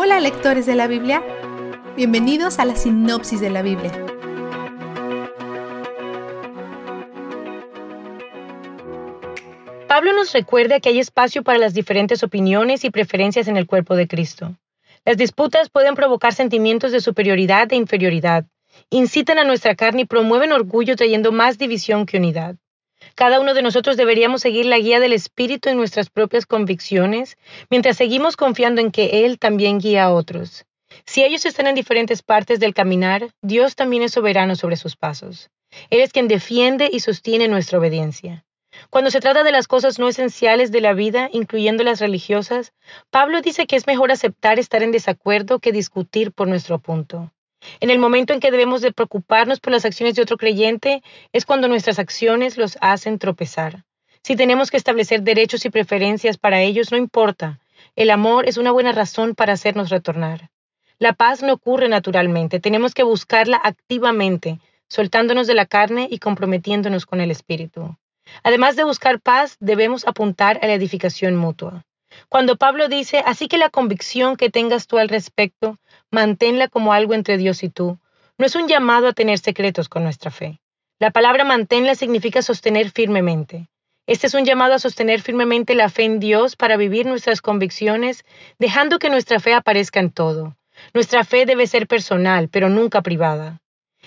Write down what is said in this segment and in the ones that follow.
Hola lectores de la Biblia, bienvenidos a la sinopsis de la Biblia. Pablo nos recuerda que hay espacio para las diferentes opiniones y preferencias en el cuerpo de Cristo. Las disputas pueden provocar sentimientos de superioridad e inferioridad, incitan a nuestra carne y promueven orgullo trayendo más división que unidad. Cada uno de nosotros deberíamos seguir la guía del Espíritu en nuestras propias convicciones, mientras seguimos confiando en que Él también guía a otros. Si ellos están en diferentes partes del caminar, Dios también es soberano sobre sus pasos. Él es quien defiende y sostiene nuestra obediencia. Cuando se trata de las cosas no esenciales de la vida, incluyendo las religiosas, Pablo dice que es mejor aceptar estar en desacuerdo que discutir por nuestro punto. En el momento en que debemos de preocuparnos por las acciones de otro creyente es cuando nuestras acciones los hacen tropezar. Si tenemos que establecer derechos y preferencias para ellos, no importa. El amor es una buena razón para hacernos retornar. La paz no ocurre naturalmente, tenemos que buscarla activamente, soltándonos de la carne y comprometiéndonos con el Espíritu. Además de buscar paz, debemos apuntar a la edificación mutua. Cuando Pablo dice, así que la convicción que tengas tú al respecto, manténla como algo entre Dios y tú, no es un llamado a tener secretos con nuestra fe. La palabra manténla significa sostener firmemente. Este es un llamado a sostener firmemente la fe en Dios para vivir nuestras convicciones, dejando que nuestra fe aparezca en todo. Nuestra fe debe ser personal, pero nunca privada.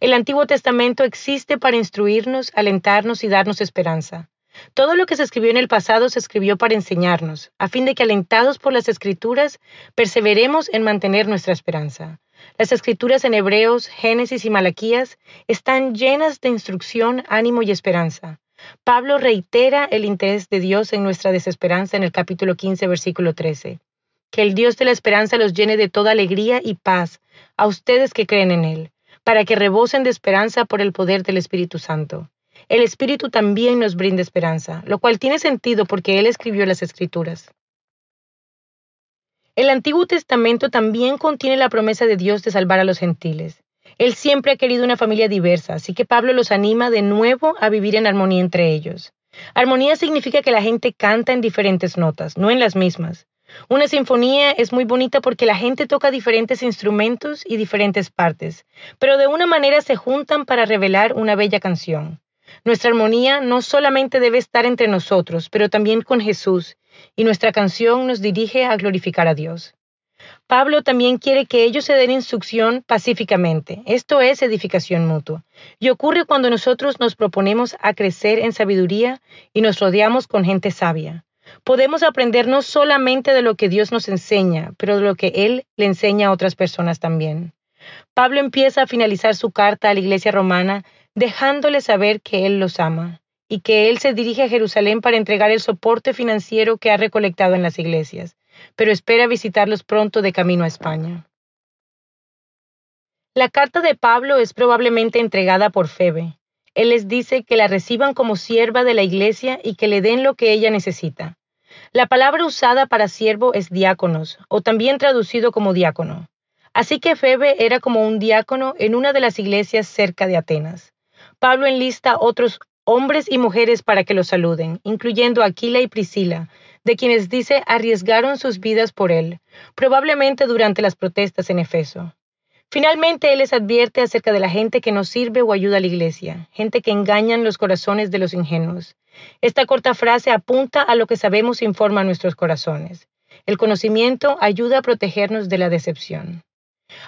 El Antiguo Testamento existe para instruirnos, alentarnos y darnos esperanza. Todo lo que se escribió en el pasado se escribió para enseñarnos, a fin de que alentados por las escrituras, perseveremos en mantener nuestra esperanza. Las escrituras en Hebreos, Génesis y Malaquías están llenas de instrucción, ánimo y esperanza. Pablo reitera el interés de Dios en nuestra desesperanza en el capítulo 15, versículo 13. Que el Dios de la esperanza los llene de toda alegría y paz a ustedes que creen en Él, para que rebosen de esperanza por el poder del Espíritu Santo el Espíritu también nos brinda esperanza, lo cual tiene sentido porque Él escribió las Escrituras. El Antiguo Testamento también contiene la promesa de Dios de salvar a los gentiles. Él siempre ha querido una familia diversa, así que Pablo los anima de nuevo a vivir en armonía entre ellos. Armonía significa que la gente canta en diferentes notas, no en las mismas. Una sinfonía es muy bonita porque la gente toca diferentes instrumentos y diferentes partes, pero de una manera se juntan para revelar una bella canción. Nuestra armonía no solamente debe estar entre nosotros, pero también con Jesús, y nuestra canción nos dirige a glorificar a Dios. Pablo también quiere que ellos se den instrucción pacíficamente. Esto es edificación mutua. Y ocurre cuando nosotros nos proponemos a crecer en sabiduría y nos rodeamos con gente sabia. Podemos aprender no solamente de lo que Dios nos enseña, pero de lo que Él le enseña a otras personas también. Pablo empieza a finalizar su carta a la iglesia romana dejándole saber que Él los ama y que Él se dirige a Jerusalén para entregar el soporte financiero que ha recolectado en las iglesias, pero espera visitarlos pronto de camino a España. La carta de Pablo es probablemente entregada por Febe. Él les dice que la reciban como sierva de la iglesia y que le den lo que ella necesita. La palabra usada para siervo es diáconos, o también traducido como diácono. Así que Febe era como un diácono en una de las iglesias cerca de Atenas. Pablo enlista otros hombres y mujeres para que lo saluden, incluyendo Aquila y Priscila, de quienes dice arriesgaron sus vidas por él, probablemente durante las protestas en Efeso. Finalmente, él les advierte acerca de la gente que no sirve o ayuda a la iglesia, gente que engañan los corazones de los ingenuos. Esta corta frase apunta a lo que sabemos e informa a nuestros corazones. El conocimiento ayuda a protegernos de la decepción.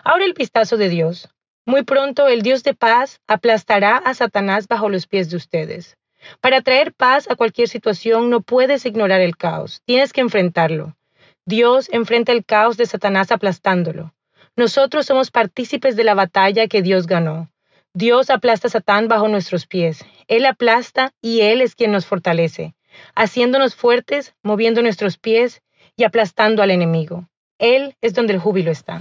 Ahora el vistazo de Dios. Muy pronto el Dios de paz aplastará a Satanás bajo los pies de ustedes. Para traer paz a cualquier situación no puedes ignorar el caos, tienes que enfrentarlo. Dios enfrenta el caos de Satanás aplastándolo. Nosotros somos partícipes de la batalla que Dios ganó. Dios aplasta a Satán bajo nuestros pies. Él aplasta y Él es quien nos fortalece, haciéndonos fuertes, moviendo nuestros pies y aplastando al enemigo. Él es donde el júbilo está.